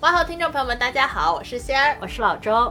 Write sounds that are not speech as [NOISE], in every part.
哇好，听众朋友们，大家好，我是仙儿，我是老周。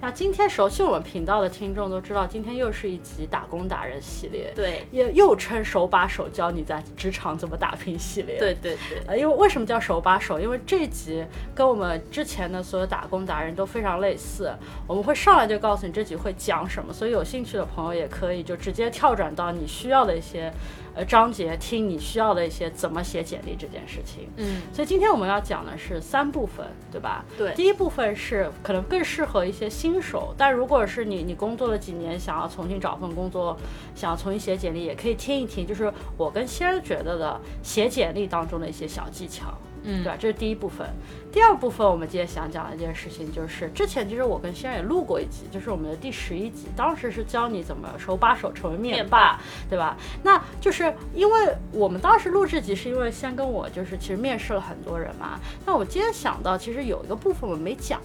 那今天熟悉我们频道的听众都知道，今天又是一集打工达人系列，对，又又称手把手教你在职场怎么打拼系列。对对对，呃，因为为什么叫手把手？因为这集跟我们之前的所有打工达人都非常类似，我们会上来就告诉你这集会讲什么，所以有兴趣的朋友也可以就直接跳转到你需要的一些。呃，章节听你需要的一些怎么写简历这件事情，嗯，所以今天我们要讲的是三部分，对吧？对，第一部分是可能更适合一些新手，但如果是你你工作了几年，想要重新找份工作，想要重新写简历，也可以听一听，就是我跟仙儿觉得的写简历当中的一些小技巧。嗯，对吧？这是第一部分。第二部分，我们今天想讲的一件事情，就是之前其实我跟先生也录过一集，就是我们的第十一集，当时是教你怎么手把手成为面霸，对吧？那就是因为我们当时录这集，是因为先跟我就是其实面试了很多人嘛。那我今天想到，其实有一个部分我没讲。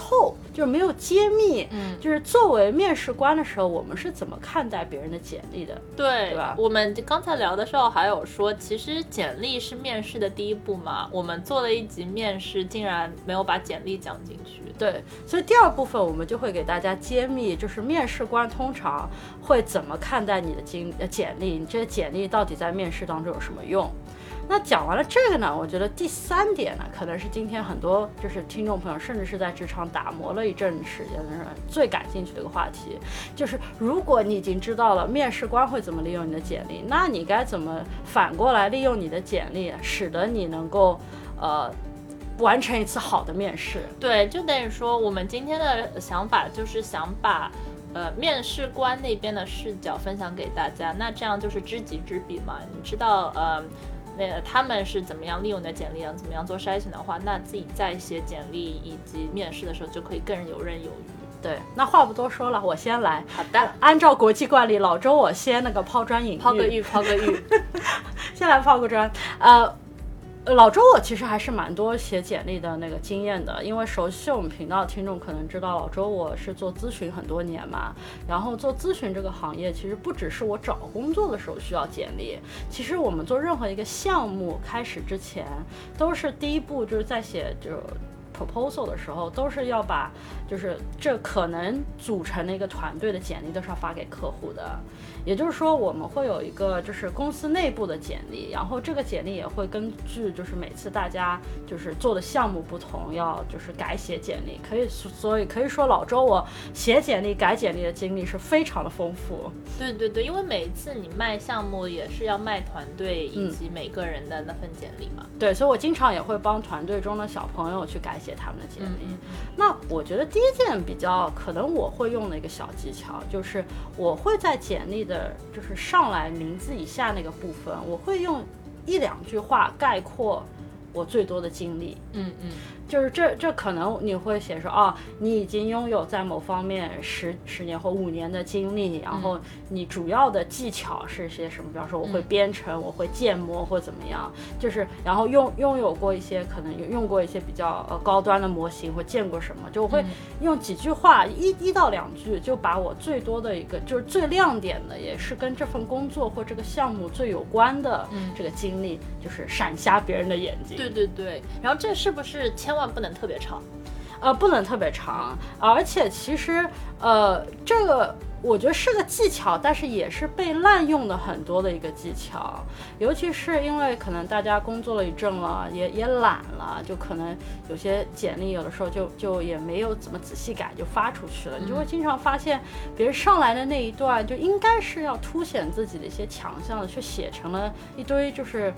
透就是没有揭秘，嗯，就是作为面试官的时候，我们是怎么看待别人的简历的？对，对吧？我们刚才聊的时候还有说，其实简历是面试的第一步嘛。我们做了一集面试，竟然没有把简历讲进去。对，所以第二部分我们就会给大家揭秘，就是面试官通常会怎么看待你的经呃简历，你这些简历到底在面试当中有什么用？那讲完了这个呢，我觉得第三点呢，可能是今天很多就是听众朋友，甚至是在职场打磨了一阵时间的人最感兴趣的一个话题，就是如果你已经知道了面试官会怎么利用你的简历，那你该怎么反过来利用你的简历，使得你能够呃完成一次好的面试？对，就等于说我们今天的想法就是想把呃面试官那边的视角分享给大家，那这样就是知己知彼嘛，你知道呃。那他们是怎么样利用你的简历啊？怎么样做筛选的话，那自己在写简历以及面试的时候就可以更游刃有余。对，那话不多说了，我先来。好的，按照国际惯例，老周我先那个抛砖引玉，抛个玉，抛个玉，[LAUGHS] 先来抛个砖，呃。老周，我其实还是蛮多写简历的那个经验的，因为熟悉我们频道的听众可能知道，老周我是做咨询很多年嘛，然后做咨询这个行业，其实不只是我找工作的时候需要简历，其实我们做任何一个项目开始之前，都是第一步就是在写就 proposal 的时候，都是要把就是这可能组成的一个团队的简历都是要发给客户的。也就是说，我们会有一个就是公司内部的简历，然后这个简历也会根据就是每次大家就是做的项目不同，要就是改写简历。可以，所以可以说老周我写简历、改简历的经历是非常的丰富。对对对，因为每一次你卖项目也是要卖团队以及每个人的那份简历嘛。对，所以我经常也会帮团队中的小朋友去改写他们的简历。那我觉得第一件比较可能我会用的一个小技巧，就是我会在简历。的就是上来名字以下那个部分，我会用一两句话概括我最多的经历。嗯嗯。就是这这可能你会写说哦，你已经拥有在某方面十十年或五年的经历，然后你主要的技巧是些什么？比方说我会编程，我会建模或怎么样，就是然后拥拥有过一些可能有用过一些比较呃高端的模型或见过什么，就我会用几句话一一到两句就把我最多的一个就是最亮点的，也是跟这份工作或这个项目最有关的这个经历，就是闪瞎别人的眼睛。对对对，然后这是不是千万？不能特别长，呃，不能特别长，而且其实，呃，这个。我觉得是个技巧，但是也是被滥用的很多的一个技巧，尤其是因为可能大家工作了一阵了，也也懒了，就可能有些简历有的时候就就也没有怎么仔细改就发出去了，你就会经常发现别人上来的那一段就应该是要凸显自己的一些强项的，却写成了一堆就是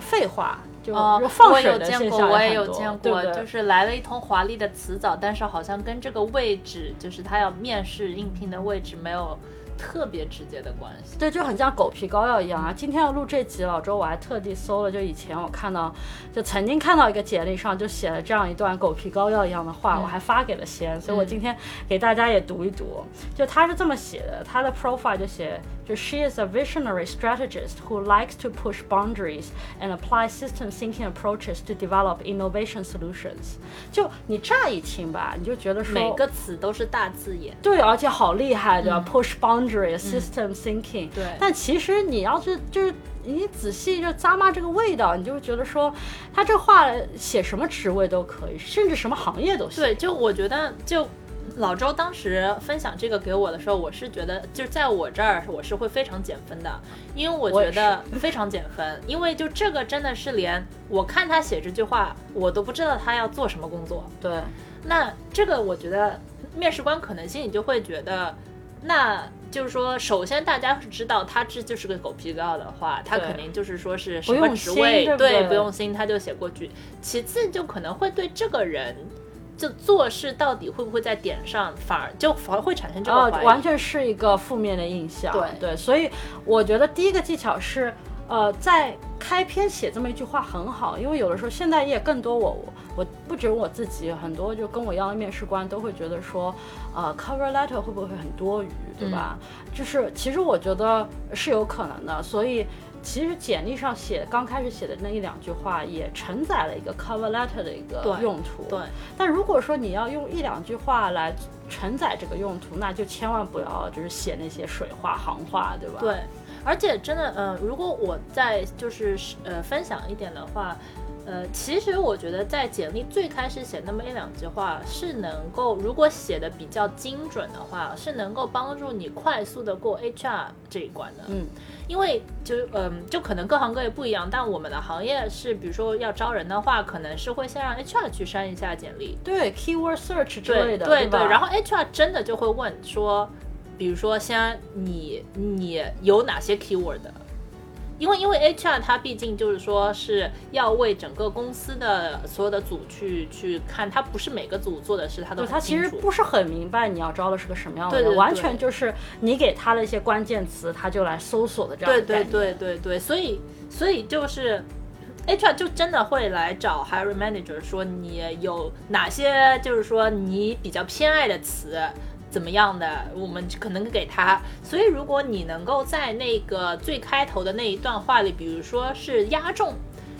废话，就放水的现象我也有见过，对就是来了一通华丽的辞藻，但是好像跟这个位置，就是他要面试应聘的位置没有特别直接的关系。对，就很像狗皮膏药一样啊！今天要录这集，老周我还特地搜了，就以前我看到，就曾经看到一个简历上就写了这样一段狗皮膏药一样的话，我还发给了先，所以我今天给大家也读一读。就他是这么写的，他的 profile 就写，就 she is a visionary strategist who likes to push boundaries and apply system thinking approaches to develop innovation solutions。就你乍一听吧，你就觉得说每个词都是大字眼。对，而且好厉害，对吧、p u s h boundaries, system thinking。对但其实你要是就是你仔细就咂摸这个味道，你就会觉得说，他这话写什么职位都可以，甚至什么行业都行。对，就我觉得就。老周当时分享这个给我的时候，我是觉得，就是在我这儿我是会非常减分的，因为我觉得非常减分，因为就这个真的是连我看他写这句话，我都不知道他要做什么工作。对那这个我觉得面试官可能心里就会觉得，那就是说，首先大家是知道他这就是个狗皮膏药的话，他肯定就是说是什么职位，对不用心他就写过去。其次就可能会对这个人。就做事到底会不会在点上，反而就反而会产生这个啊，怀疑。完全是一个负面的印象。对对，所以我觉得第一个技巧是，呃，在开篇写这么一句话很好，因为有的时候现在也更多我我我不止我自己，很多就跟我一样的面试官都会觉得说，呃，cover letter 会不会很多余，对吧？就是其实我觉得是有可能的，所以。其实简历上写刚开始写的那一两句话，也承载了一个 cover letter 的一个用途。对，但如果说你要用一两句话来承载这个用途，那就千万不要就是写那些水话行话，对吧？对，而且真的，嗯、如果我再就是呃分享一点的话，呃，其实我觉得在简历最开始写那么一两句话，是能够如果写的比较精准的话，是能够帮助你快速的过 HR 这一关的。嗯，因为就嗯，就可能各行各业不一样，但我们的行业是，比如说要招人的话，可能是会先让 HR 去删一下简历，对，keyword search 之类的，对对？然后 HR 真的就会问说，比如说先你你有哪些 keyword 的？因为因为 HR 他毕竟就是说是要为整个公司的所有的组去去看，他不是每个组做的事他都对很清楚。他其实不是很明白你要招的是个什么样的人，对对对完全就是你给他的一些关键词，他就来搜索的这样对。对对对对，所以所以就是 HR 就真的会来找 hiring manager 说你有哪些就是说你比较偏爱的词。怎么样的，我们可能给他。所以，如果你能够在那个最开头的那一段话里，比如说是压中，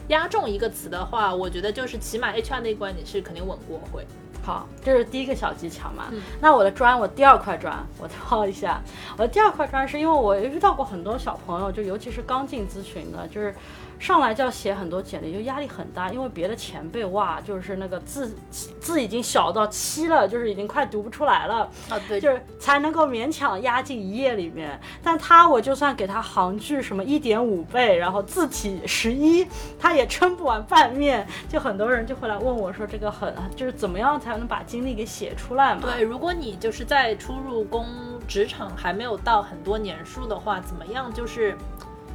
压中一个词的话，我觉得就是起码 HR 那一关你是肯定稳过会。好，这是第一个小技巧嘛。嗯那我的砖，我第二块砖，我掏一下。我的第二块砖是因为我遇到过很多小朋友，就尤其是刚进咨询的，就是上来就要写很多简历，就压力很大，因为别的前辈哇，就是那个字字已经小到七了，就是已经快读不出来了。啊，对，就是才能够勉强压进一页里面。但他我就算给他行距什么一点五倍，然后字体十一，他也撑不完半面。就很多人就会来问我说，这个很就是怎么样才能把经历给写出来嘛？对，如果你就是在初入工职场还没有到很多年数的话，怎么样就是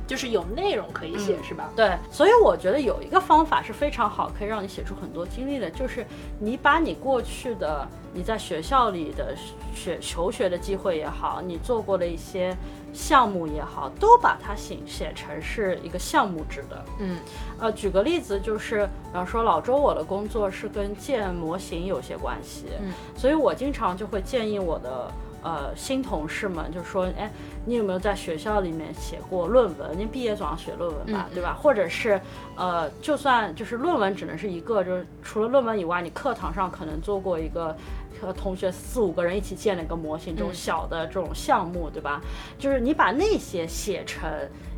就是有内容可以写，是吧？对，所以我觉得有一个方法是非常好，可以让你写出很多经历的，就是你把你过去的你在学校里的学求学的机会也好，你做过的一些项目也好，都把它写写成是一个项目制的。嗯，呃，举个例子，就是比方说老周，我的工作是跟建模型有些关系，嗯，所以我经常就会建议我的。呃，新同事们就说，哎，你有没有在学校里面写过论文？你毕业总要写论文吧，嗯对吧？或者是，呃，就算就是论文只能是一个，就是除了论文以外，你课堂上可能做过一个和同学四五个人一起建了一个模型，这种嗯小的这种项目，对吧？就是你把那些写成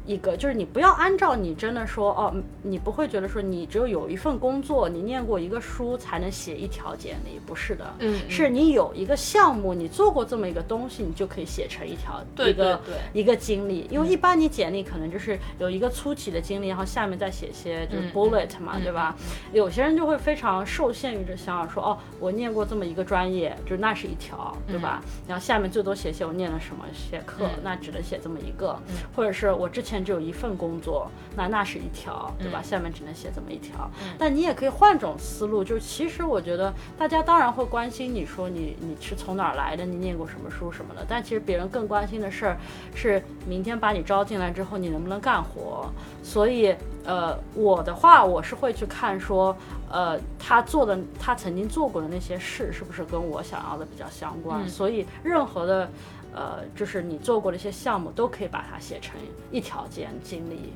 一个，就是你不要按照你真的说哦，你不会觉得说你只有有一份工作，你念过一个书才能写一条简历，不是的，嗯是你有一个项目，你做过这么一个东西，你就可以写成一条对一个对。对一个经历，因为一般你简历可能就是有一个粗体的经历，然后下面再写些就是嗯 bullet 嘛，对吧？有些人就会非常受限于这想法，说哦，我念过这么一个专业，就那是一条，对吧？然后下面最多写写我念了什么些课，嗯。那只能写这么一个，或者是我之前前只有一份工作，那那是一条，对吧？嗯下面只能写这么一条。嗯但你也可以换种思路，就是其实我觉得大家当然会关心你说你你是从哪儿来的，你念过什么书什么的，但其实别人更关心的事儿是明天把你招进来之后你能不能干活。所以呃，我的话我是会去看说，呃，他做的他曾经做过的那些事是不是跟我想要的比较相关。嗯所以任何的。呃，就是你做过的一些项目，都可以把它写成一条件经历。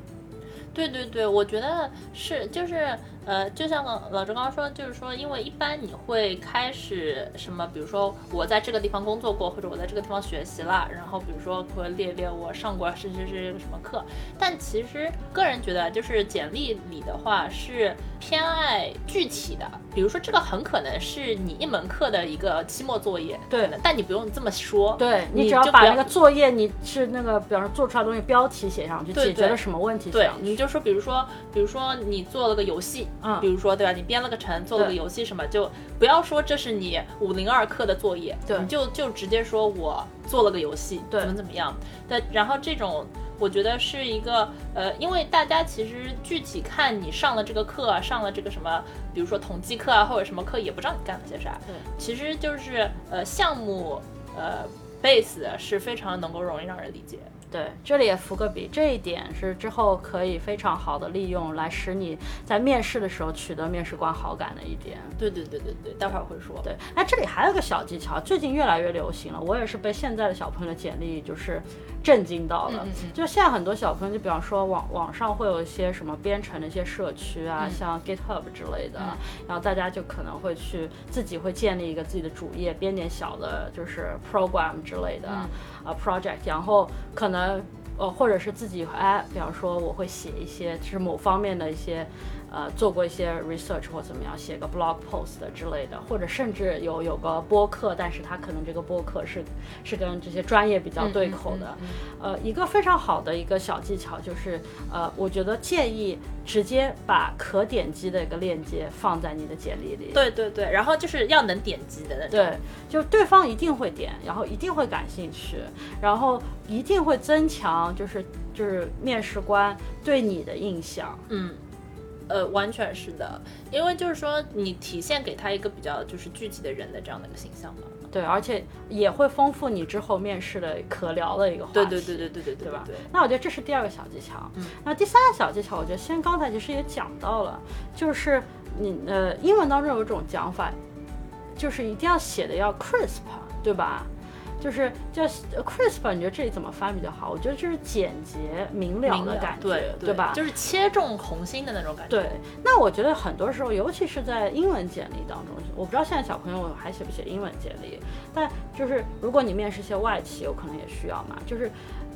对对对，我觉得是，就是呃，就像老周刚刚说，就是说，因为一般你会开始什么，比如说我在这个地方工作过，或者我在这个地方学习了，然后比如说会列列我上过是是是什么课，但其实个人觉得，就是简历里的话是偏爱具体的，比如说这个很可能是你一门课的一个期末作业，对但你不用这么说，对你只要把那个作业，你是那个，比方说做出来的东西标题写上去，解决了什么问题写对。你就说，比如说，比如说你做了个游戏，嗯比如说对吧？你编了个程，做了个游戏什么，就不要说这是你五零二课的作业，对你就就直接说我做了个游戏，对怎么怎么样。但，然后这种我觉得是一个呃，因为大家其实具体看你上了这个课啊，上了这个什么，比如说统计课啊或者什么课，也不知道你干了些啥。对，其实就是呃项目呃 base 是非常能够容易让人理解。对，这里也伏个笔，这一点是之后可以非常好的利用，来使你在面试的时候取得面试官好感的一点。对对对对对，待会儿会说。对，哎，这里还有个小技巧，最近越来越流行了。我也是被现在的小朋友的简历就是震惊到了。嗯嗯嗯就现在很多小朋友，就比方说网网上会有一些什么编程的一些社区啊，嗯像 GitHub 之类的，嗯然后大家就可能会去自己会建立一个自己的主页，编点小的，就是 program 之类的、嗯啊 project，然后可能呃或者是自己哎，比方说我会写一些就是某方面的一些。呃，做过一些 research 或怎么样，写个 blog post 之类的，或者甚至有有个播客，但是他可能这个播客是是跟这些专业比较对口的。嗯呃，一个非常好的一个小技巧就是，呃，我觉得建议直接把可点击的一个链接放在你的简历里。对对对，然后就是要能点击的那种。对，就对方一定会点，然后一定会感兴趣，然后一定会增强就是就是面试官对你的印象。嗯，呃，完全是的，因为就是说你体现给他一个比较就是具体的人的这样的一个形象嘛。对，而且也会丰富你之后面试的可聊的一个话题。对对对对对对对吧？对。那我觉得这是第二个小技巧。嗯。那第三个小技巧，我觉得先刚才其实也讲到了，就是你呃英文当中有一种讲法，就是一定要写的要 crisp，对吧？就是叫呃 crisp，你觉得这里怎么翻比较好？我觉得就是简洁明了的感觉，对对吧？就是切中红心的那种感觉。对，那我觉得很多时候，尤其是在英文简历当中，我不知道现在小朋友还写不写英文简历，但就是如果你面试一些外企，有可能也需要嘛，就是。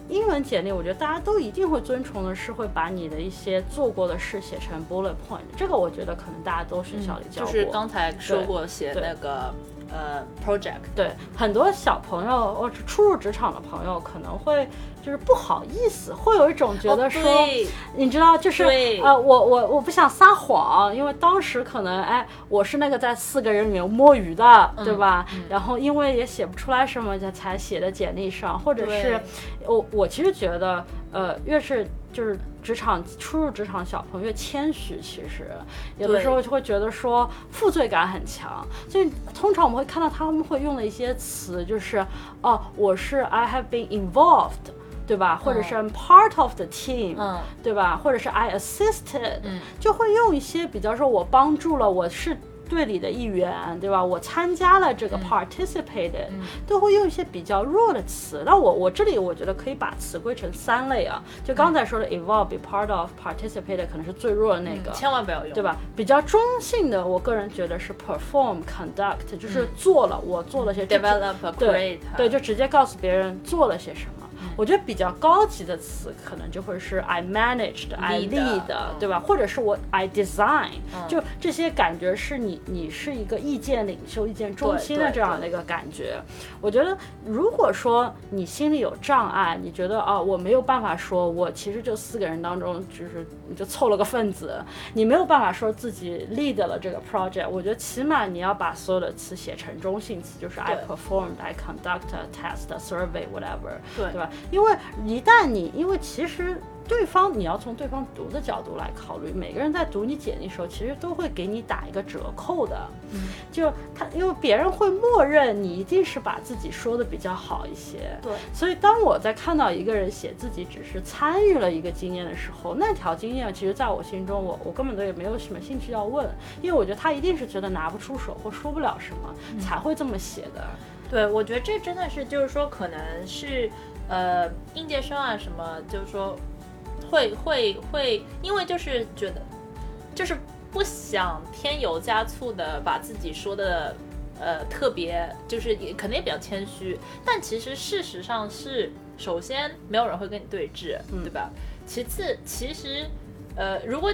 英文简历，我觉得大家都一定会遵从的是会把你的一些做过的事写成 bullet point，这个我觉得可能大家都学校里教过。嗯就是刚才说过写那个呃 project，对很多小朋友或者初入职场的朋友可能会就是不好意思，会有一种觉得说，哦你知道，就是呃，我我我不想撒谎，因为当时可能哎，我是那个在四个人里面摸鱼的，嗯对吧？然后因为也写不出来什么，才才写的简历上，或者是我我其实觉得，呃，越是就是职场初入职场小朋友越谦虚，其实有的时候就会觉得说负罪感很强，所以通常我们会看到他们会用的一些词，就是哦，我是 I have been involved。对吧？或者是 I'm part of the team，、嗯对吧？或者是 I assisted，、嗯就会用一些比较说我帮助了，我是队里的一员，对吧？我参加了这个 participated，、都会用一些比较弱的词。那我我这里我觉得可以把词归成三类啊，就刚才说的 involve、be part of、participated 可能是最弱的那个，千万不要用，对？吧？比较中性的，我个人觉得是 perform、conduct，就是做了，我做了些这 develop、对 create，对，就直接告诉别人做了些什么。我觉得比较高级的词可能就会是 I managed、I Lead，lead，嗯对吧？或者是我 I design，嗯就这些感觉是你你是一个意见领袖、意见中心的这样的一个感觉。我觉得如果说你心里有障碍，你觉得啊我没有办法说，我其实就四个人当中就是你就凑了个份子，你没有办法说自己 lead 了这个 project，我觉得起码你要把所有的词写成中性词，就是 I performed、I conduct a test、a survey whatever，对对吧？因为一旦你，因为其实对方你要从对方读的角度来考虑，每个人在读你简历的时候，其实都会给你打一个折扣的。嗯，就他，因为别人会默认你一定是把自己说的比较好一些。对，所以当我在看到一个人写自己只是参与了一个经验的时候，那条经验其实在我心中，我我根本都也没有什么兴趣要问，因为我觉得他一定是觉得拿不出手或说不了什么，才会这么写的。对，我觉得这真的是，就是说，可能是，呃，应届生啊，什么，就是说，会会会，因为就是觉得，就是不想添油加醋的把自己说的，呃，特别，就是也可能也比较谦虚，但其实事实上是，首先没有人会跟你对峙，对吧？其次，其实，呃，如果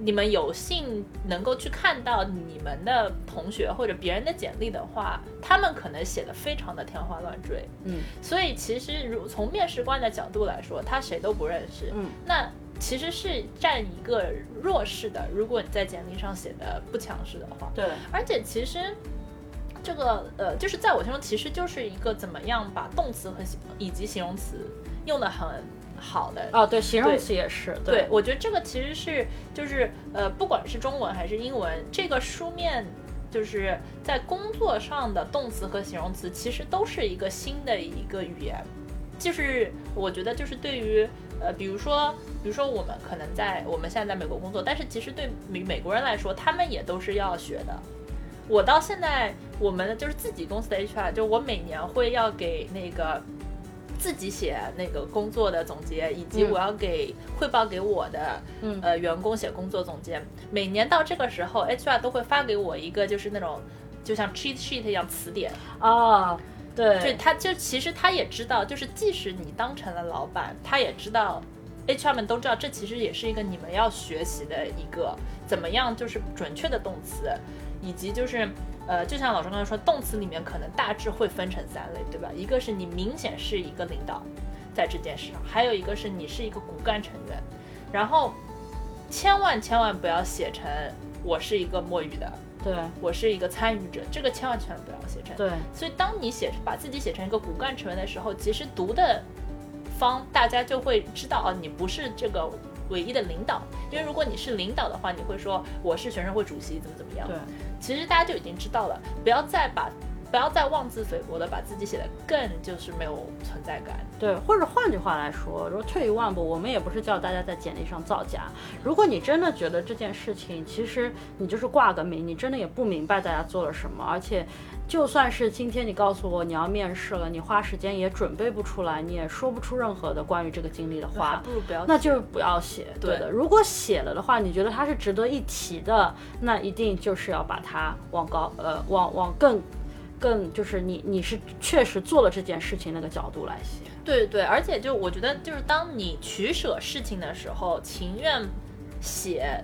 你们有幸能够去看到你们的同学或者别人的简历的话，他们可能写的非常的天花乱坠，嗯，所以其实如从面试官的角度来说，他谁都不认识，嗯，那其实是占一个弱势的。如果你在简历上写的不强势的话，对，而且其实这个呃，就是在我心中，其实就是一个怎么样把动词和形以及形容词用的很。好的哦，对，形容词也是。对，我觉得这个其实是就是呃，不管是中文还是英文，这个书面就是在工作上的动词和形容词，其实都是一个新的一个语言。就是我觉得，就是对于呃，比如说，比如说我们可能在我们现在在美国工作，但是其实对美美国人来说，他们也都是要学的。我到现在，我们就是自己公司的 HR，就我每年会要给那个。自己写那个工作的总结，以及我要给汇报给我的嗯呃员工写工作总结。每年到这个时候，HR 都会发给我一个就是那种就像 cheat sheet 一样词典啊。对，就他就其实他也知道，就是即使你当成了老板，他也知道 HR 们都知道，这其实也是一个你们要学习的一个怎么样就是准确的动词，以及就是。呃，就像老师刚才说，动词里面可能大致会分成三类，对吧？一个是你明显是一个领导，在这件事上；还有一个是你是一个骨干成员。然后，千万千万不要写成我是一个摸鱼的，对我是一个参与者，这个千万千万不要写成。对，所以当你写把自己写成一个骨干成员的时候，其实读的方大家就会知道，哦，你不是这个唯一的领导。因为如果你是领导的话，你会说我是学生会主席，怎么怎么样。对。其实大家就已经知道了，不要再把，不要再妄自菲薄的把自己写的更就是没有存在感。对，或者换句话来说，如果退一万步，我们也不是叫大家在简历上造假。如果你真的觉得这件事情，其实你就是挂个名，你真的也不明白大家做了什么，而且。就算是今天你告诉我你要面试了，你花时间也准备不出来，你也说不出任何的关于这个经历的话，不如不要，那就是不要写。对的，如果写了的话，你觉得它是值得一提的，那一定就是要把它往高呃往往更更就是你你是确实做了这件事情那个角度来写。对对，而且就我觉得就是当你取舍事情的时候，情愿写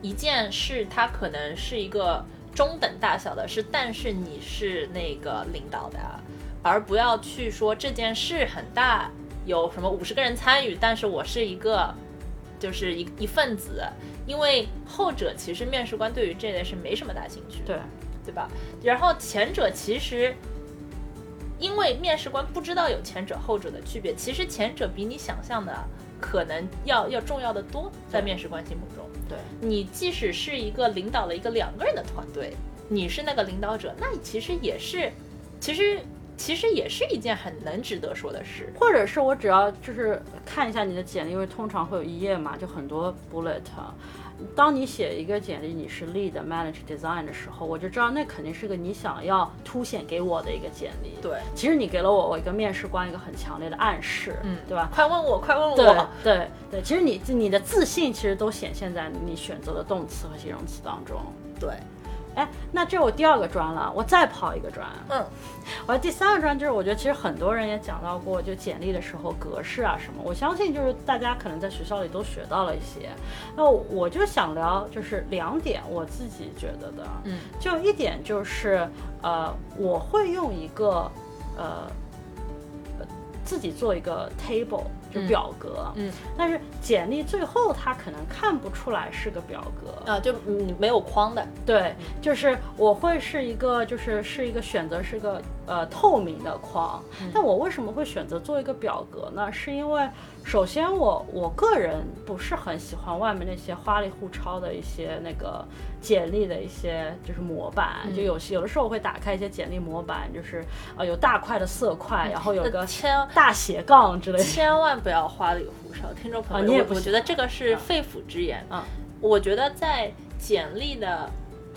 一件事，它可能是一个。中等大小的是，但是你是那个领导的，而不要去说这件事很大，有什么五十个人参与，但是我是一个，就是一一份子，因为后者其实面试官对于这类是没什么大兴趣，对对吧？然后前者其实，因为面试官不知道有前者后者的区别，其实前者比你想象的可能要要重要的多，在面试官心目中。对你，即使是一个领导了一个两个人的团队，你是那个领导者，那你其实也是，其实其实也是一件很能值得说的事。或者是我只要就是看一下你的简历，因为通常会有一页嘛，就很多 bullet。当你写一个简历，你是 lead manage design 的时候，我就知道那肯定是个你想要凸显给我的一个简历。对，其实你给了我我一个面试官一个很强烈的暗示，嗯，对吧？快问我，快问我。对对对，其实你你的自信其实都显现在你选择的动词和形容词当中。对。哎，那这我第二个专了，我再跑一个专。嗯，我第三个专就是，我觉得其实很多人也讲到过，就简历的时候格式啊什么，我相信就是大家可能在学校里都学到了一些。那我就想聊就是两点我自己觉得的，嗯，就一点就是呃，我会用一个呃自己做一个 table。就表格。嗯，但是简历最后他可能看不出来是个表格。啊，就嗯没有框的。对，就是我会是一个，就是是一个选择是个呃透明的框。但我为什么会选择做一个表格呢？是因为首先我我个人不是很喜欢外面那些花里胡哨的一些那个简历的一些就是模板，就有些有的时候我会打开一些简历模板，就是呃有大块的色块，然后有个千大斜杠之类的。千万不要花里胡哨，听众朋友，啊你也不觉得这个是肺腑之言。啊我觉得在简历的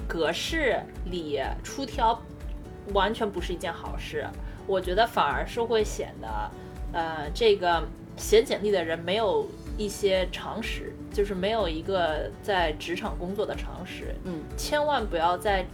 格式里出挑，完全不是一件好事。我觉得反而是会显得，呃，这个写简历的人没有一些常识，就是没有一个在职场工作的常识。嗯，千万不要在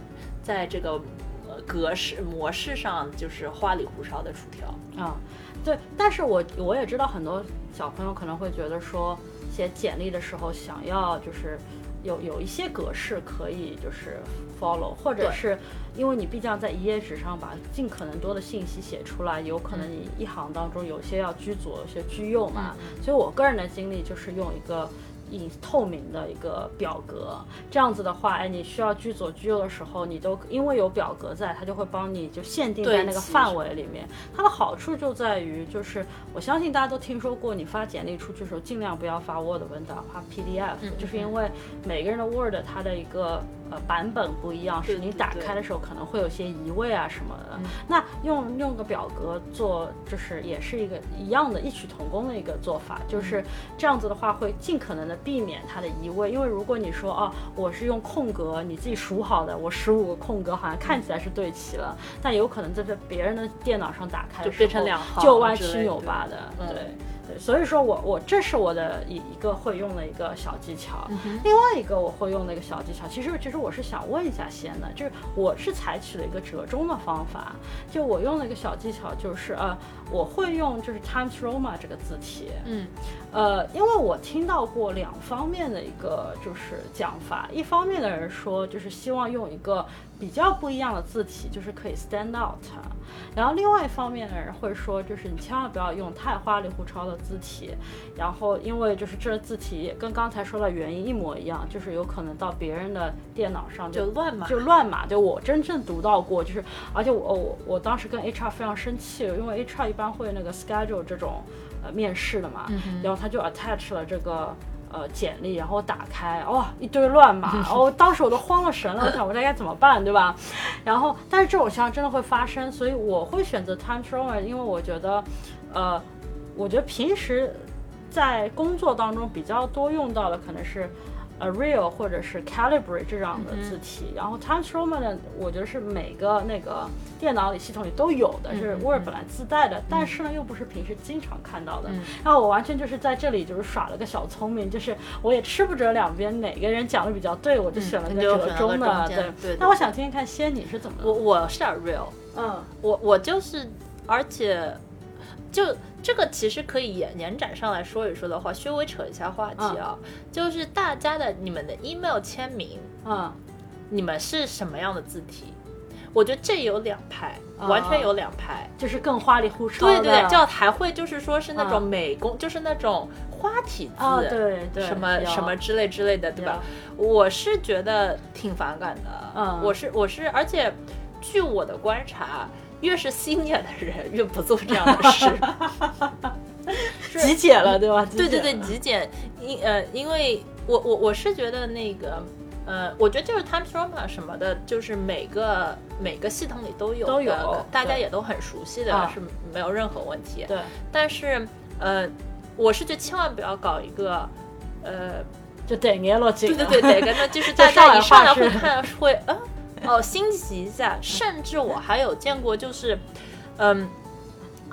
在这个呃格式模式上就是花里胡哨的出挑。啊，对，但是我我也知道很多小朋友可能会觉得说，写简历的时候想要就是有有一些格式可以就是 follow，或者是因为你毕竟在一页纸上把尽可能多的信息写出来，有可能嗯你一行当中有些要居左，有些居右嘛，所以我个人的经历就是用一个。隐透明的一个表格，这样子的话，哎，你需要居左居右的时候，你都因为有表格在，它就会帮你就限定在那个范围里面。它的好处就在于，就是我相信大家都听说过，你发简历出去的时候，尽量不要发 Word 文档，发 PDF，、就是因为每个人的 Word 它的一个呃版本不一样，是你对对打开的时候可能会有些移位啊什么的。那用用个表格做，就是也是一个一样的异曲同工的一个做法，就是这样子的话会尽可能的避免它的移位，因为如果你说哦我是用空格，你自己数好的，我十五个空格好像看起来是对齐了，但有可能在这别人的电脑上打开的就变成两行就歪七扭八的，嗯对。所以说我我这是我的一一个会用的一个小技巧。嗯另外一个我会用的一个小技巧，其实其实我是想问一下先的，就是我是采取了一个折中的方法，就我用了一个小技巧就是呃，我会用就是 Times Roman 这个字体，嗯呃，因为我听到过两方面的一个就是讲法，一方面的人说就是希望用一个比较不一样的字体，就是可以 stand out，然后另外一方面的人会说，就是你千万不要用太花里胡哨的字体，然后因为就是这字体也跟刚才说的原因一模一样，就是有可能到别人的电脑上就乱码就乱码。就我真正读到过，就是而且我我我当时跟 HR 非常生气，因为 HR 一般会那个 schedule 这种呃面试的嘛，然后他就 attach 了这个。呃，简历，然后打开，哇、一堆乱码，[LAUGHS] 然后当时我都慌了神了，我想我这该怎么办，对吧？然后，但是这种情况真的会发生，所以我会选择 Time Traveler，因为我觉得，呃，我觉得平时在工作当中比较多用到的可能是 Arial 或者是 Calibri 这样的字体，然后 Times Roman 呢，我觉得是每个那个电脑里系统里都有的，是 Word 本来自带的，但是呢又不是平时经常看到的。然后我完全就是在这里就是耍了个小聪明，就是我也吃不准两边哪个人讲的比较对，我就选了个折中的。对那我想听听看，仙你是怎么我我是 a real，嗯。我我就是，而且就这个其实可以延延展上来说一说的话，稍微扯一下话题啊，就是大家的你们的 email 签名，嗯你们是什么样的字体？我觉得这有两派，完全有两派。就是更花里胡哨的，对对对，就还会就是说是那种嗯美工，就是那种花体字，啊对对什么什么之类之类的，对吧？我是觉得挺反感的，嗯我是我是，而且据我的观察，越是 senior 的人越不做这样的事。[LAUGHS] [LAUGHS] 极简了，对吧？对对对，极简，因呃，因为我我我是觉得那个。呃，我觉得就是 Times Roman 什么的，就是每个每个系统里都有的都有大家也都很熟悉的，啊是没有任何问题。对，但是呃，我是觉得千万不要搞一个呃，就得捏了紧了。对对对，得跟着就是大家一上来会看会嗯哦欣喜一下，甚至我还有见过就是嗯。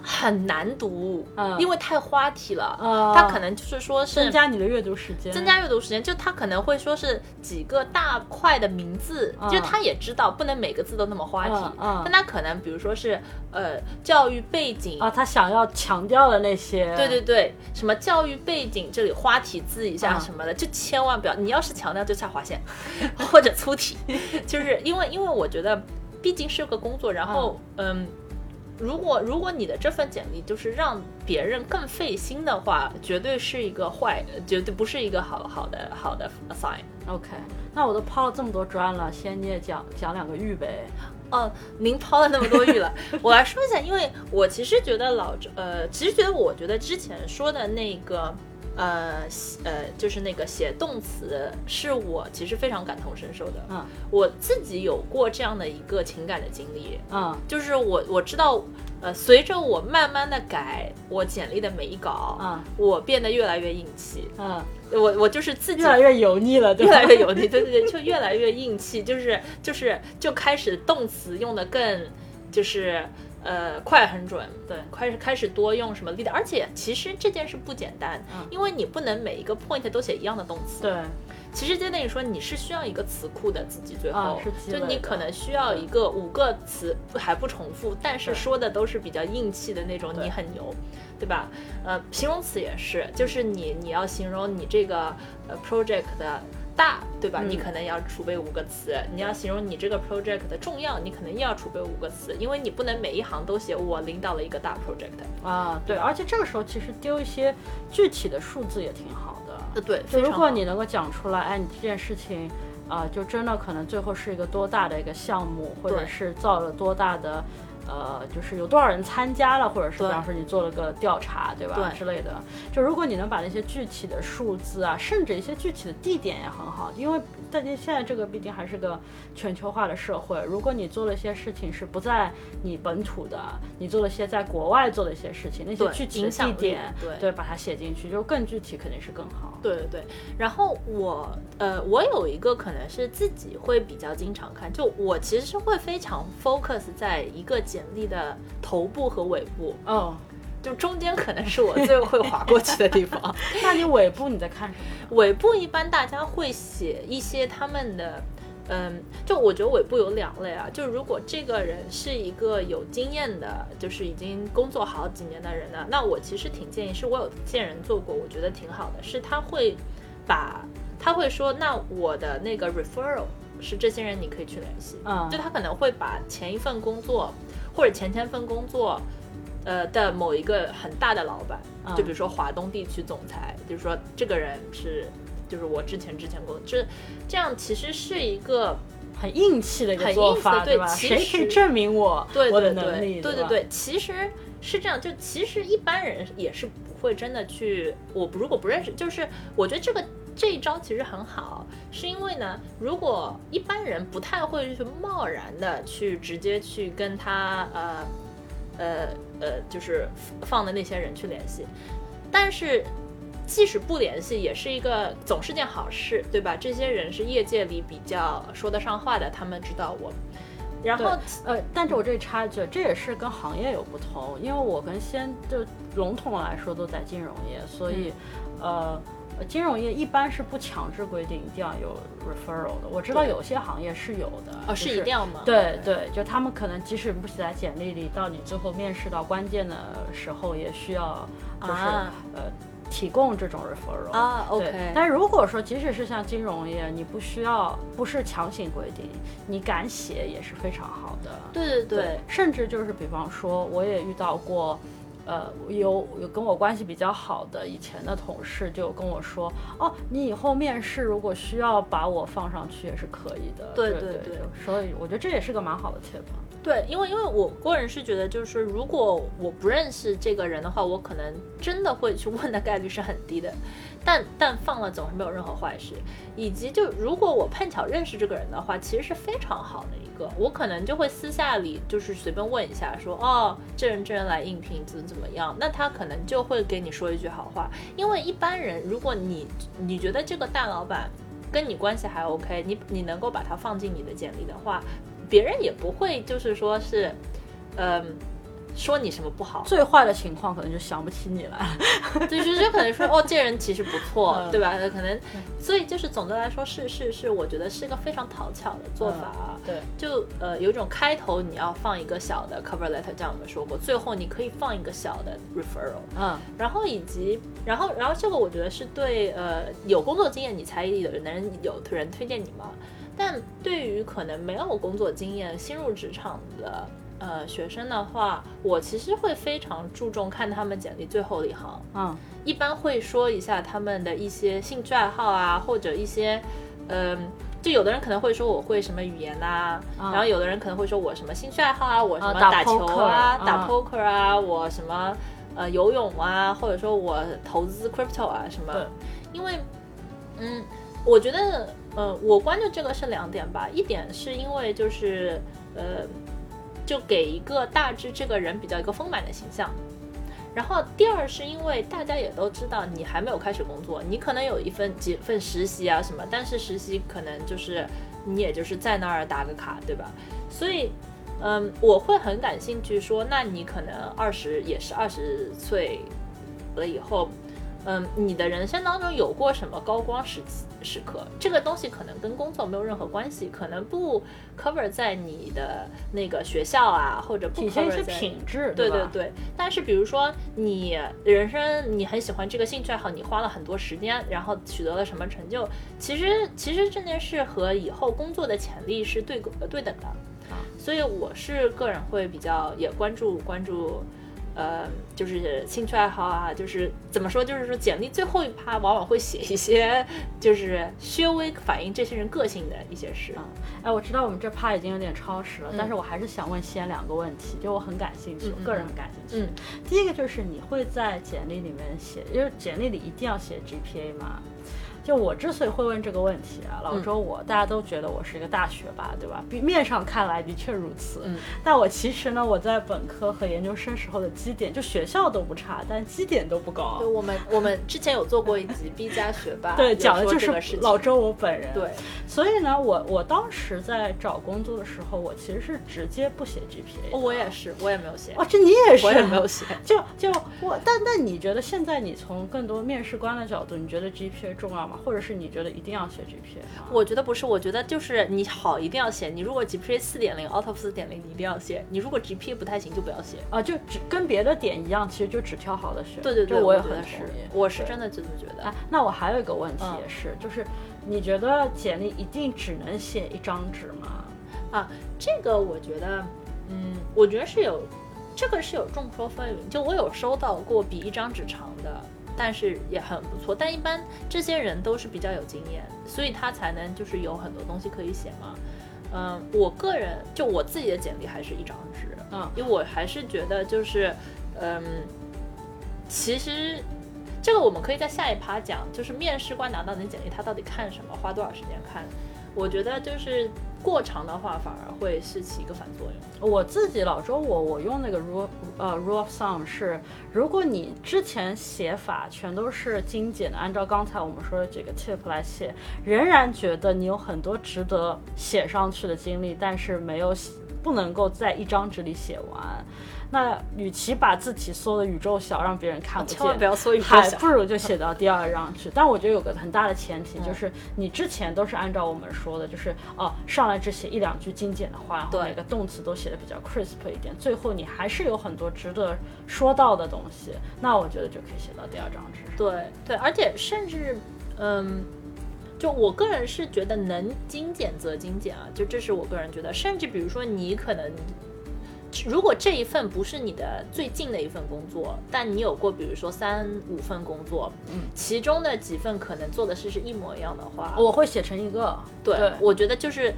很难读，嗯。因为太花体了。啊它可能就是说是增加你的阅读时间，增加阅读时间，就他可能会说是几个大块的名字，嗯。就他也知道不能每个字都那么花体，但他可能比如说是呃教育背景啊，他想要强调的那些，对对对，什么教育背景这里花体字一下嗯。什么的，就千万不要。你要是强调就下划线，[LAUGHS] 或者粗体，就是因为因为我觉得毕竟是个工作，然后嗯。如果如果你的这份简历就是让别人更费心的话，绝对是一个坏，绝对不是一个好好的好的 sign。OK，那我都抛了这么多砖了，先你也讲讲两个玉呗。哦，您抛了那么多玉了，[LAUGHS] 我来说一下，因为我其实觉得老，呃，其实觉得我觉得之前说的那个，呃呃，就是那个写动词，是我其实非常感同身受的。嗯我自己有过这样的一个情感的经历，嗯就是我我知道，呃，随着我慢慢的改我简历的每一稿，嗯我变得越来越硬气。嗯，我我就是自己越来越油腻了，对越？来越油腻，对对对，就越来越硬气，就是就是就开始动词用的更就是呃快很准，对。开始开始多用什么 leader，而且其实这件事不简单，嗯。因为你不能每一个 point 都写一样的动词，对，其实就等于说你是需要一个词库的，自己最后、就你可能需要一个五个词还不重复，但是说的都是比较硬气的那种，你很牛，对吧？呃，形容词也是，就是你你要形容你这个呃 project 的。大对吧？嗯你可能要储备五个词。你要形容你这个 project 的重要，你可能又要储备五个词，因为你不能每一行都写我领导了一个大 project。啊对，而且这个时候其实丢一些具体的数字也挺好的。呃，对，就如果你能够讲出来，哎，你这件事情，啊、就真的可能最后是一个多大的一个项目，或者是造了多大的，呃，就是有多少人参加了，或者是比方说你做了个调查，对吧？对之类的。就如果你能把那些具体的数字啊，甚至一些具体的地点也很好，因为大家现在这个毕竟还是个全球化的社会，如果你做了一些事情是不在你本土的，你做了一些在国外做的一些事情，那些具体地点，对对，把它写进去，就更具体肯定是更好。对对对，然后我呃，我有一个可能是自己会比较经常看，就我其实是会非常 focus 在一个简历的头部和尾部，哦，就中间可能是我最会划过去的地方。[LAUGHS] 那你尾部你在看什么？[LAUGHS] 尾部一般大家会写一些他们的。嗯，就我觉得尾部有两类啊，就如果这个人是一个有经验的，就是已经工作好几年的人呢，那我其实挺建议，是我有见人做过，我觉得挺好的，是他会把他会说，那我的那个 referral 是这些人你可以去联系，嗯就他可能会把前一份工作或者前前份工作，呃的某一个很大的老板，嗯就比如说华东地区总裁，就是说这个人是，就是我之前之前工作，这这样其实是一个很硬气的一个做法，吧？对吧谁可以实证明我对我的对能力？吧对对对，其实是这样，就其实一般人也是不会真的去，我不如果不认识，就是我觉得这个这一招其实很好，是因为呢，如果一般人不太会去贸然的去直接去跟他呃呃呃，就是放的那些人去联系，但是。即使不联系，也是一个总是件好事，对吧？这些人是业界里比较说得上话的，他们知道我。然后，呃，但是我这里插一句，这也是跟行业有不同，因为我跟先就笼统来说都在金融业，所以，嗯呃，金融业一般是不强制规定一定要有 referral 的。我知道有些行业是有的，哦，就是一定要吗？对对，就他们可能即使不写在简历里，到你最后面试到关键的时候，也需要就是、啊呃提供这种 referral 啊，OK，但如果说即使是像金融业，你不需要，不是强行规定，你敢写也是非常好的。对对对，甚至就是比方说，我也遇到过。呃，有有跟我关系比较好的以前的同事就跟我说，哦，你以后面试如果需要把我放上去也是可以的。对对对所以我觉得这也是个蛮好的 tip。对，因为因为我个人是觉得，就是如果我不认识这个人的话，我可能真的会去问的概率是很低的。但但放了总是没有任何坏事，以及就如果我碰巧认识这个人的话，其实是非常好的一个，我可能就会私下里就是随便问一下说，哦，这人这人来应聘怎么怎么样，那他可能就会给你说一句好话，因为一般人如果你你觉得这个大老板跟你关系还 OK，你你能够把他放进你的简历的话，别人也不会就是说是，嗯。说你什么不好，最坏的情况可能就想不起你来。[LAUGHS] 对，就是就可能说哦，这人其实不错，嗯对吧？可能，所以就是总的来说是是是，我觉得是一个非常讨巧的做法。嗯对，就呃有一种开头你要放一个小的 cover letter，这样我们说过，最后你可以放一个小的 referral，嗯，然后以及然后然后这个我觉得是对呃有工作经验你才有能人有人推荐你嘛，但对于可能没有工作经验新入职场的。呃学生的话，我其实会非常注重看他们简历最后的一行，嗯一般会说一下他们的一些兴趣爱好啊，或者一些，嗯、就有的人可能会说我会什么语言呐、嗯然后有的人可能会说我什么兴趣爱好啊，我什么打打球啊，打嗯 poker 啊，我什么呃游泳啊，或者说我投资 crypto 啊什么对，因为嗯，我觉得呃，我关注这个是两点吧，一点是因为就是呃，就给一个大致这个人比较一个丰满的形象。然后第二是因为大家也都知道你还没有开始工作，你可能有一份几份实习啊什么，但是实习可能就是你也就是在那儿打个卡，对吧？所以，嗯，我会很感兴趣说，那你可能二十也是二十岁了以后，嗯，你的人生当中有过什么高光时期时刻？这个东西可能跟工作没有任何关系，可能不 cover 在你的那个学校啊，或者不 cover 品质，吧对对对，但是比如说你人生你很喜欢这个兴趣爱好，你花了很多时间，然后取得了什么成就，其实其实这件事和以后工作的潜力是对呃对等的，所以我是个人会比较也关注关注。呃，就是兴趣爱好啊，就是怎么说，就是说简历最后一趴往往会写一些，就是稍微反映这些人个性的一些事。哎，我知道我们这趴已经有点超时了，嗯但是我还是想问西安两个问题，就我很感兴趣，嗯我个人很感兴趣。嗯第一个就是你会在简历里面写，因为简历里一定要写 GPA 吗？就我之所以会问这个问题啊，老嗯周我、大家都觉得我是一个大学霸，对吧？比面上看来的确如此，嗯但我其实呢，我在本科和研究生时候的基点，就学校都不差，但基点都不高对，。我们我们之前有做过一集 B 加学霸，[LAUGHS] 对，讲的就是老周我本人。对，所以呢，我我当时在找工作的时候，我其实是直接不写 GPA 的。我也是，我也没有写，哦，这你也是，[LAUGHS] 我也没有写。就就我，但但你觉得现在你从更多面试官的角度，你觉得 GPA 重要吗？或者是你觉得一定要写 GPA 吗？我觉得不是，我觉得就是你好一定要写。你如果 GPA 四点零，out of 四点零，你一定要写。你如果 GPA 不太行，就不要写。啊，就只跟别的点一样，其实就只挑好的选。对对对，我也很同意。，我是真的这么觉得。哎，那我还有一个问题嗯也是，就是你觉得简历一定只能写一张纸吗？啊，这个我觉得，嗯，我觉得是有，这个是有众说纷纭。就我有收到过比一张纸长的，但是也很不错。但一般这些人都是比较有经验，所以他才能就是有很多东西可以写嘛。嗯，我个人就我自己的简历还是一张纸，嗯因为我还是觉得就是，嗯，其实这个我们可以在下一趴讲，就是面试官拿到你的简历，他到底看什么，花多少时间看。我觉得就是过长的话，反而会是起一个反作用。我自己老周我我用那个 rule 呃 rule of thumb 是，如果你之前写法全都是精简的，按照刚才我们说的这个 tip 来写，仍然觉得你有很多值得写上去的经历，但是没有写不能够在一张纸里写完。那与其把字体缩的宇宙小，让别人看不见，千万不要缩宇宙小还不如就写到第二张去。但我觉得有个很大的前提，嗯就是你之前都是按照我们说的，就是哦上来只写一两句精简的话，然后每个动词都写的比较 crisp 一点，最后你还是有很多值得说到的东西，那我觉得就可以写到第二张纸上。对对，而且甚至，嗯，就我个人是觉得能精简则精简啊，就这是我个人觉得。甚至比如说你可能，如果这一份不是你的最近的一份工作，但你有过比如说三五份工作，嗯，其中的几份可能做的事是一模一样的话，我会写成一个，对对。我觉得就是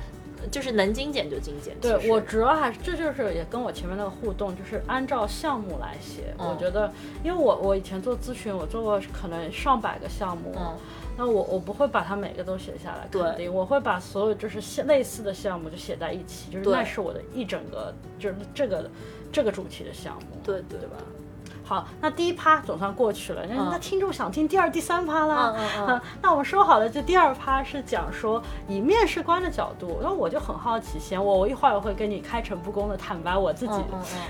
就是能精简就精简。对我主要还是这就是也跟我前面那个互动，就是按照项目来写。嗯。我觉得，因为我我以前做咨询，我做过可能上百个项目，嗯那我我不会把它每个都写下来，肯定我会把所有就是像类似的项目就写在一起，就是那是我的一整个就是这个这个主题的项目，对对对吧？好，那第一趴总算过去了，那、嗯那听众想听第二、第三趴啦。[LAUGHS] 那我们说好了，就第二趴是讲说以面试官的角度，那我就很好奇，先我我一会儿我会跟你开诚布公的坦白我自己。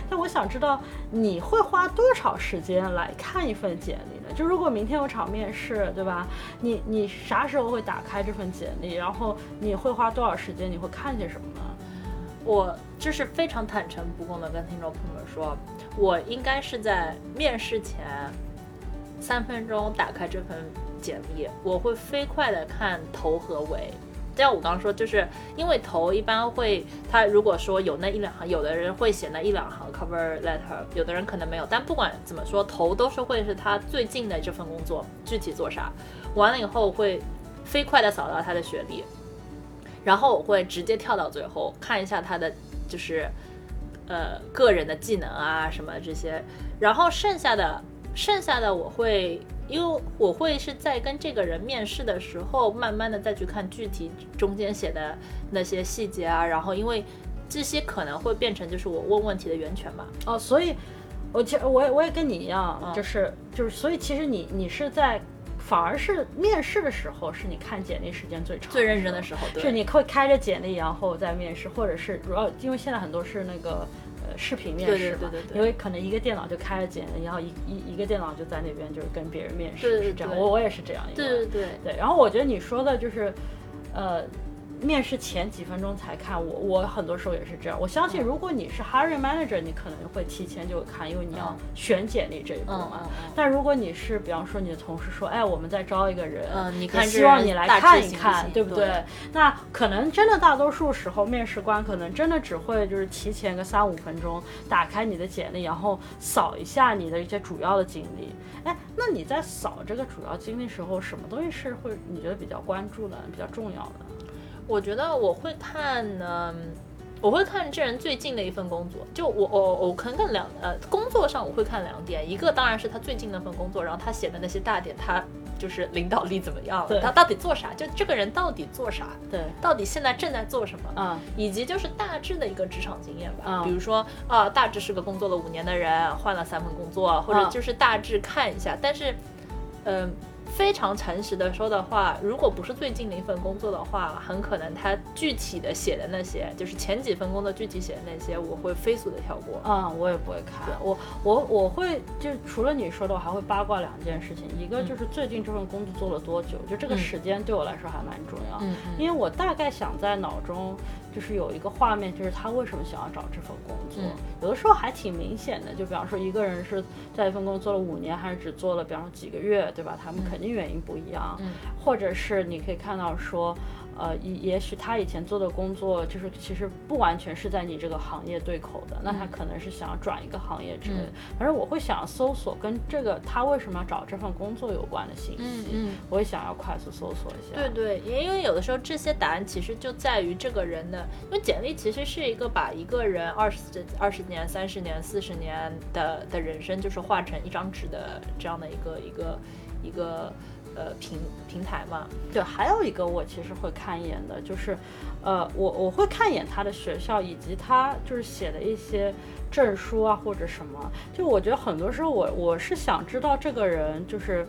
但我想知道你会花多少时间来看一份简历呢？就如果明天有场面试，对吧？你你啥时候会打开这份简历？然后你会花多少时间？你会看些什么呢？我就是非常坦诚不公的跟听众朋友们说，我应该是在面试前三分钟打开这份简历，我会飞快的看头和尾，就像我刚刚说，就是因为头一般会，他如果说有那一两行，有的人会写那一两行 cover letter，有的人可能没有。但不管怎么说，头都是会是他最近的这份工作具体做啥，完了以后会飞快的扫到他的学历，然后我会直接跳到最后看一下他的就是呃个人的技能啊什么这些，然后剩下的剩下的我会。因为我会是在跟这个人面试的时候，慢慢的再去看具体中间写的那些细节啊，然后因为这些可能会变成就是我问问题的源泉嘛。哦，所以，我其实我也我也跟你一样，就是就是，所以其实你你是在反而是面试的时候是你看简历时间最长、最认真的时候，是你会开着简历然后再面试，或者是主要因为现在很多是那个。视频面试嘛，因为可能一个电脑就开了剪，然后一一一个电脑就在那边就是跟别人面试，是这样。我我也是这样。对对对对。然后我觉得你说的就是，呃。面试前几分钟才看我，我很多时候也是这样。我相信，如果你是 hiring manager，你可能会提前就看，因为你要选简历这一步嘛。但如果你是，比方说你的同事说，哎，我们在招一个人，嗯，你看，希望你来看一看，对不对？那可能真的大多数时候，面试官可能真的只会就是提前个三五分钟打开你的简历，然后扫一下你的一些主要的经历。哎，那你在扫这个主要经历时候，什么东西是会你觉得比较关注的、比较重要的？我觉得我会看呢，我会看这人最近的一份工作。就我我我可能看两呃，工作上我会看两点，一个当然是他最近那份工作，然后他写的那些大点，他就是领导力怎么样，他到底做啥？就这个人到底做啥？对，到底现在正在做什么？嗯，以及就是大致的一个职场经验吧。比如说啊，大致是个工作了五年的人，换了三份工作，或者就是大致看一下。但是，嗯。非常诚实的说的话，如果不是最近的一份工作的话，很可能他具体的写的那些，就是前几份工作具体写的那些，我会飞速的跳过。嗯，我也不会看。我我我会就除了你说的，我还会八卦两件事情，一个就是最近这份工作做了多久，就这个时间对我来说还蛮重要。嗯，因为我大概想在脑中。就是有一个画面，就是他为什么想要找这份工作，有的时候还挺明显的。就比方说，一个人是在一份工作做了五年，还是只做了，比方说几个月，对吧？他们肯定原因不一样。或者是你可以看到说。呃，也也许他以前做的工作就是其实不完全是在你这个行业对口的，那他可能是想要转一个行业之类的。反正我会想要搜索跟这个他为什么要找这份工作有关的信息，嗯嗯，我也想要快速搜索一下。对对，也因为有的时候这些答案其实就在于这个人的，因为简历其实是一个把一个人二十二十年、三十年、四十年的的人生就是画成一张纸的这样的一个一个一个。呃，平平台嘛，对，还有一个我其实会看一眼的，就是，呃，我我会看一眼他的学校以及他就是写的一些证书啊或者什么，就我觉得很多时候我我是想知道这个人就是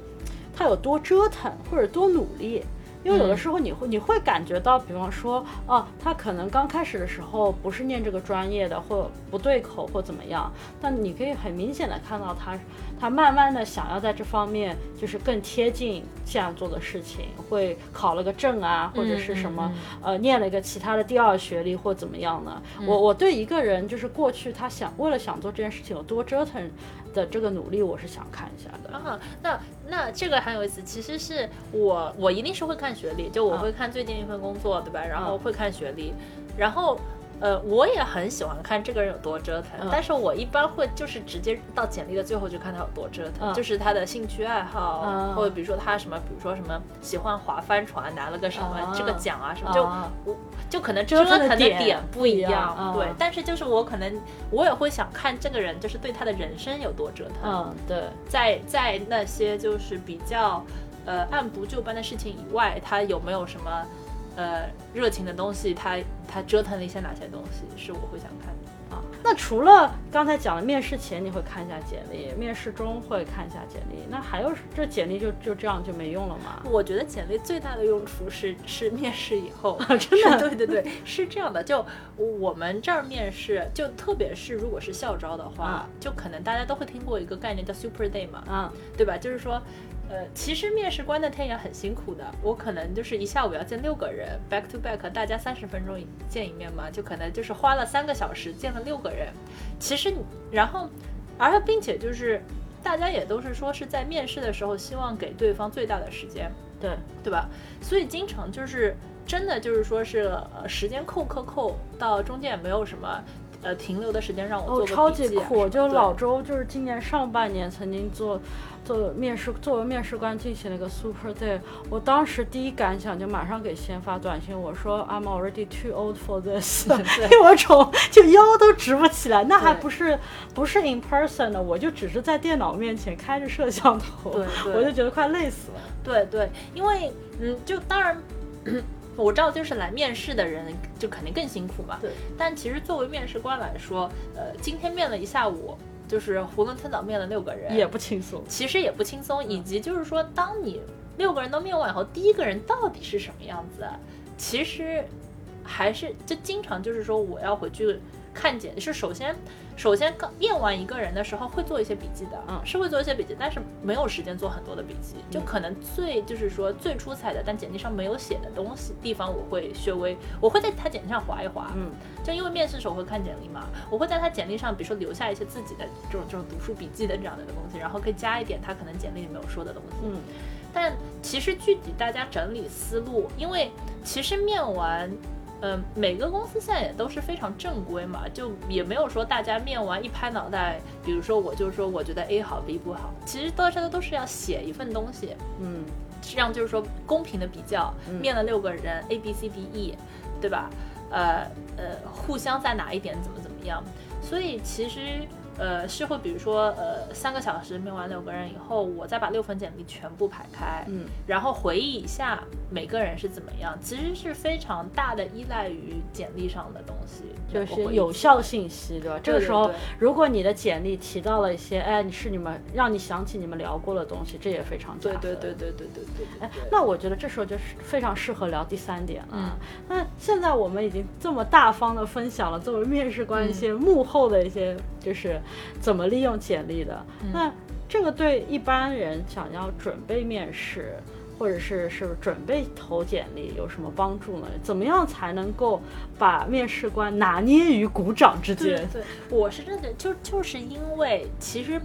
他有多折腾或者多努力。因为有的时候你会你会感觉到，比方说，哦，他可能刚开始的时候不是念这个专业的，或不对口或怎么样，但你可以很明显的看到他，他慢慢的想要在这方面就是更贴近这样做的事情，会考了个证啊，或者是什么，呃，念了一个其他的第二学历或怎么样呢。我我对一个人就是过去他想为了想做这件事情有多折腾。的这个努力，我是想看一下的啊。那那这个很有意思，其实是我我一定是会看学历，就我会看最近一份工作，对吧？然后会看学历，然后。呃，我也很喜欢看这个人有多折腾，但是我一般会就是直接到简历的最后就看他有多折腾，就是他的兴趣爱好，或者比如说他什么，比如说什么喜欢划帆船，拿了个什么这个奖啊什么，就我就可能折腾的点不一样，对，但是就是我可能我也会想看这个人就是对他的人生有多折腾，嗯，对，在在那些就是比较呃按部就班的事情以外，他有没有什么？呃，热情的东西，他他折腾了一些哪些东西，是我会想看的啊。那除了刚才讲的面试前你会看一下简历，面试中会看一下简历，那还有这简历就就这样就没用了吗？我觉得简历最大的用处是 [LAUGHS] 是面试以后，[LAUGHS] 真的，[LAUGHS] 对对对，是这样的。就我们这儿面试，就特别是如果是校招的话，就可能大家都会听过一个概念叫 Super Day 嘛，啊，对吧？就是说。呃，其实面试官那天也很辛苦的，我可能就是一下午要见六个人，back to back，大家三十分钟见一面嘛，就可能就是花了三个小时见了六个人。其实，然后，而并且就是大家也都是说是在面试的时候希望给对方最大的时间，对对吧？所以经常就是真的就是说是呃时间扣扣扣到中间也没有什么呃停留的时间让我做哦，个超级苦！就老周就是今年上半年曾经做做面试，作为面试官进行了一个 Super Day。我当时第一感想就马上给先发短信，我说 I'm already too old for this，[LAUGHS] 因为我从就腰都直不起来，那还不是不是 in person 的，我就只是在电脑面前开着摄像头，[LAUGHS] 对对我就觉得快累死了。对对，因为嗯，就当然。[COUGHS] 我知道，就是来面试的人就肯定更辛苦嘛。对。但其实作为面试官来说，呃，今天面了一下午，就是囫囵吞枣灭了六个人，也不轻松，其实也不轻松。以及就是说，当你六个人都灭完以后，第一个人到底是什么样子啊？其实还是就经常就是说，我要回去看见。是首先，首先刚面完一个人的时候会做一些笔记的，嗯是会做一些笔记，但是没有时间做很多的笔记。就可能最就是说最出彩的，但简历上没有写的东西地方，我会稍微我会在他简历上划一划。嗯，就因为面试时候会看简历嘛，我会在他简历上，比如说留下一些自己的这种这种读书笔记的这样的东西，然后可以加一点他可能简历里没有说的东西。嗯，但其实具体大家整理思路，因为其实面完，嗯、每个公司现在也都是非常正规嘛，就也没有说大家面完一拍脑袋，比如说我就说我觉得 A 好 B 不好，其实大家都是要写一份东西，嗯，这样就是说公平的比较，面了六个人 A B C D E，对吧？呃呃，互相在哪一点怎么怎么样，所以其实呃，是会比如说，呃，三个小时面完六个人以后，我再把六份简历全部排开，嗯，然后回忆一下每个人是怎么样，其实是非常大的依赖于简历上的东西，就是有效信息，对吧？这个时候，如果你的简历提到了一些，哎，你是你们让你想起你们聊过的东西，这也非常对对对对对对对。哎，那我觉得这时候就是非常适合聊第三点了。那现在我们已经这么大方的分享了作为面试官一些幕后的一些就是怎么利用简历的。那这个对一般人想要准备面试。或者是是准备投简历有什么帮助呢？怎么样才能够把面试官拿捏于股掌之间？对，我是真的就就是因为其实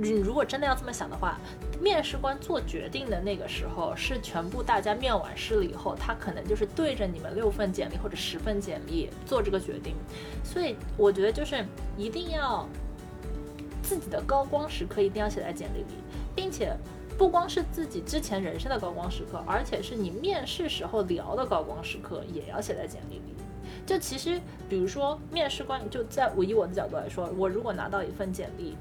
你如果真的要这么想的话，面试官做决定的那个时候是全部大家面完试了以后，他可能就是对着你们六份简历或者十份简历做这个决定，所以我觉得就是一定要自己的高光时刻一定要写在简历里，并且。不光是自己之前人生的高光时刻，而且是你面试时候聊的高光时刻，也要写在简历里。就其实，比如说面试官，就在我以我的角度来说，我如果拿到一份简历，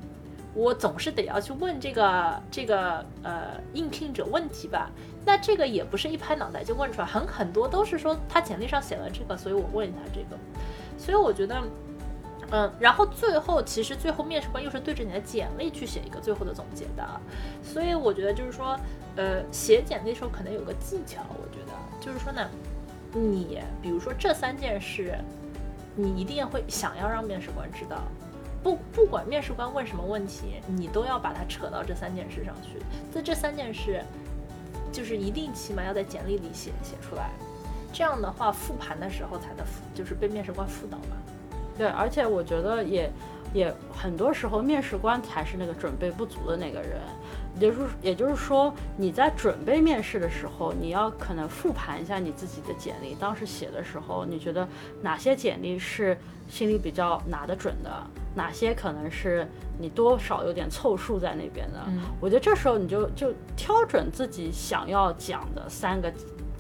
我总是得要去问这个这个呃应聘者问题吧。那这个也不是一拍脑袋就问出来，很很多都是说他简历上写了这个，所以我问一下这个。所以我觉得。嗯，然后最后其实最后面试官又是对着你的简历去写一个最后的总结的，所以我觉得就是说，呃，写简历的时候可能有个技巧，我觉得就是说呢，你比如说这三件事，你一定会想要让面试官知道，不不管面试官问什么问题，你都要把它扯到这三件事上去。在这三件事，就是一定起码要在简历里写写出来，这样的话复盘的时候才能就是被面试官辅导嘛。对，而且我觉得也也很多时候面试官才是那个准备不足的那个人，也就是也就是说你在准备面试的时候，你要可能复盘一下你自己的简历，当时写的时候，你觉得哪些简历是心里比较拿得准的，哪些可能是你多少有点凑数在那边的。嗯我觉得这时候你就就挑准自己想要讲的三个。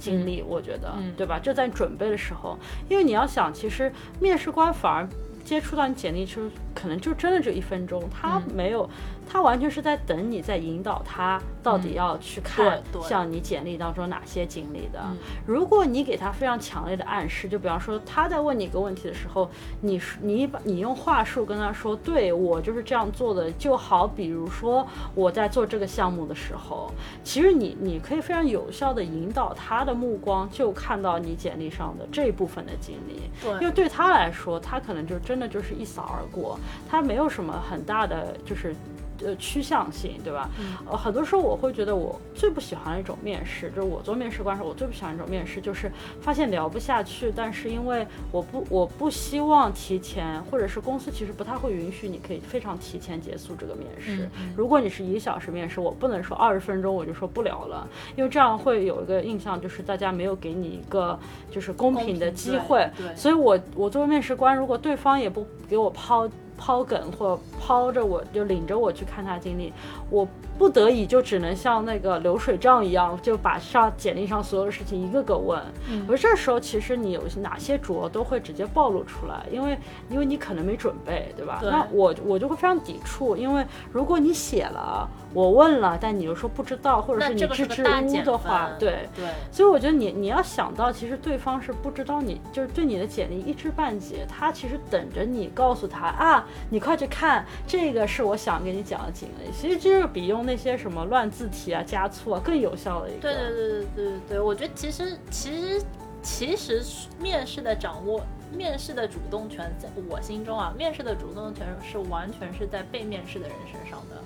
经历，我觉得，嗯对吧？这在准备的时候，因为你要想，其实面试官反而接触到你简历就，可能就真的只有一分钟，他嗯没有，他完全是在等你，在引导他到底要去看像你简历当中哪些经历的。嗯如果你给他非常强烈的暗示，就比方说他在问你一个问题的时候，你你把你用话术跟他说，对我就是这样做的，就好比如说我在做这个项目的时候，其实你你可以非常有效的引导他的目光，就看到你简历上的这一部分的经历。因为对他来说，他可能就真的就是一扫而过，他没有什么很大的就是呃趋向性，对吧？嗯呃，很多时候我会觉得我最不喜欢的一种面试，就是我做面试官时候，我最不喜欢一种面试，就是发现聊不下去，但是因为我不我不希望提前，或者是公司其实不太会允许你可以非常提前结束这个面试。嗯如果你是一个小时面试，我不能说二十分钟我就说不聊了，因为这样会有一个印象，就是大家没有给你一个就是公平的机会。对，所以我我作为面试官，如果对方也不给我抛抛梗或抛着我就领着我去看他经历，我不得已就只能像那个流水账一样，就把上简历上所有的事情一个个问。嗯而这时候其实你有哪些拙都会直接暴露出来，因为因为你可能没准备，对吧？对那我我就会非常抵触，因为如果你写了，我问了，但你又说不知道，或者是你支支吾吾的话分，对。对，所以我觉得你你要想到，其实对方是不知道你，就是对你的简历一知半解，他其实等着你告诉他啊，你快去看，这个是我想给你讲的经历。其实就是比用那些什么乱字体啊、加粗啊更有效的一个。对对对对对对，我觉得其实其实其实面试的掌握，面试的主动权，在我心中啊，面试的主动权是完全是在被面试的人身上的，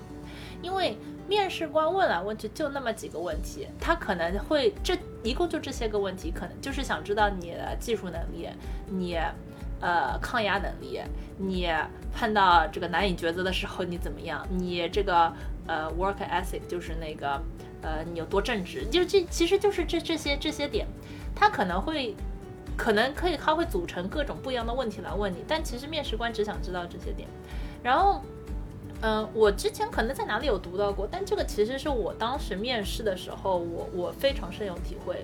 因为面试官问来问去就那么几个问题，他可能会这一共就这些个问题，可能就是想知道你的技术能力，你。呃，抗压能力，你碰到这个难以抉择的时候你怎么样？你这个呃 work ethic 就是那个呃你有多正直，就这其实就是这这些这些点，他可能会可能可以他会组成各种不一样的问题来问你，但其实面试官只想知道这些点。然后，嗯、我之前可能在哪里有读到过，但这个其实是我当时面试的时候，我我非常深有体会。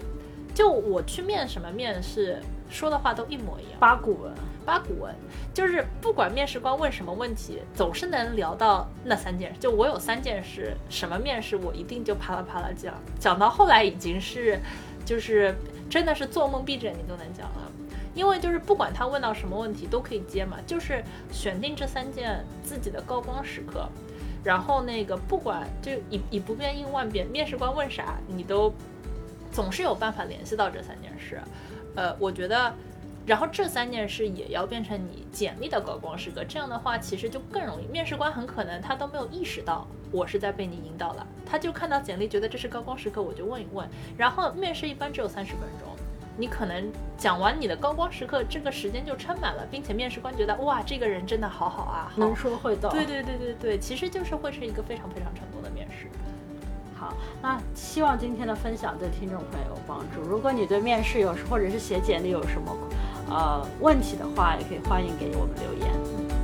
就我去面什么面试，说的话都一模一样。八股文，八股文，就是不管面试官问什么问题，总是能聊到那三件事。就我有三件事，什么面试我一定就啪啦啪啦讲，讲到后来已经是，就是真的是做梦闭着眼睛都能讲了。因为就是不管他问到什么问题都可以接嘛，就是选定这三件自己的高光时刻，然后那个不管就以以不变应万变，面试官问啥你都总是有办法联系到这三件事。呃，我觉得，然后这三件事也要变成你简历的高光时刻，这样的话其实就更容易。面试官很可能他都没有意识到我是在被你引导了，他就看到简历觉得这是高光时刻，我就问一问。然后面试一般只有三十分钟。你可能讲完你的高光时刻，这个时间就撑满了，并且面试官觉得哇，这个人真的好好啊，好能说会道。对对对对对，其实就是会是一个非常非常成功的面试。那希望今天的分享对听众朋友有帮助。如果你对面试有或者是写简历有什么呃问题的话，也可以欢迎给我们留言。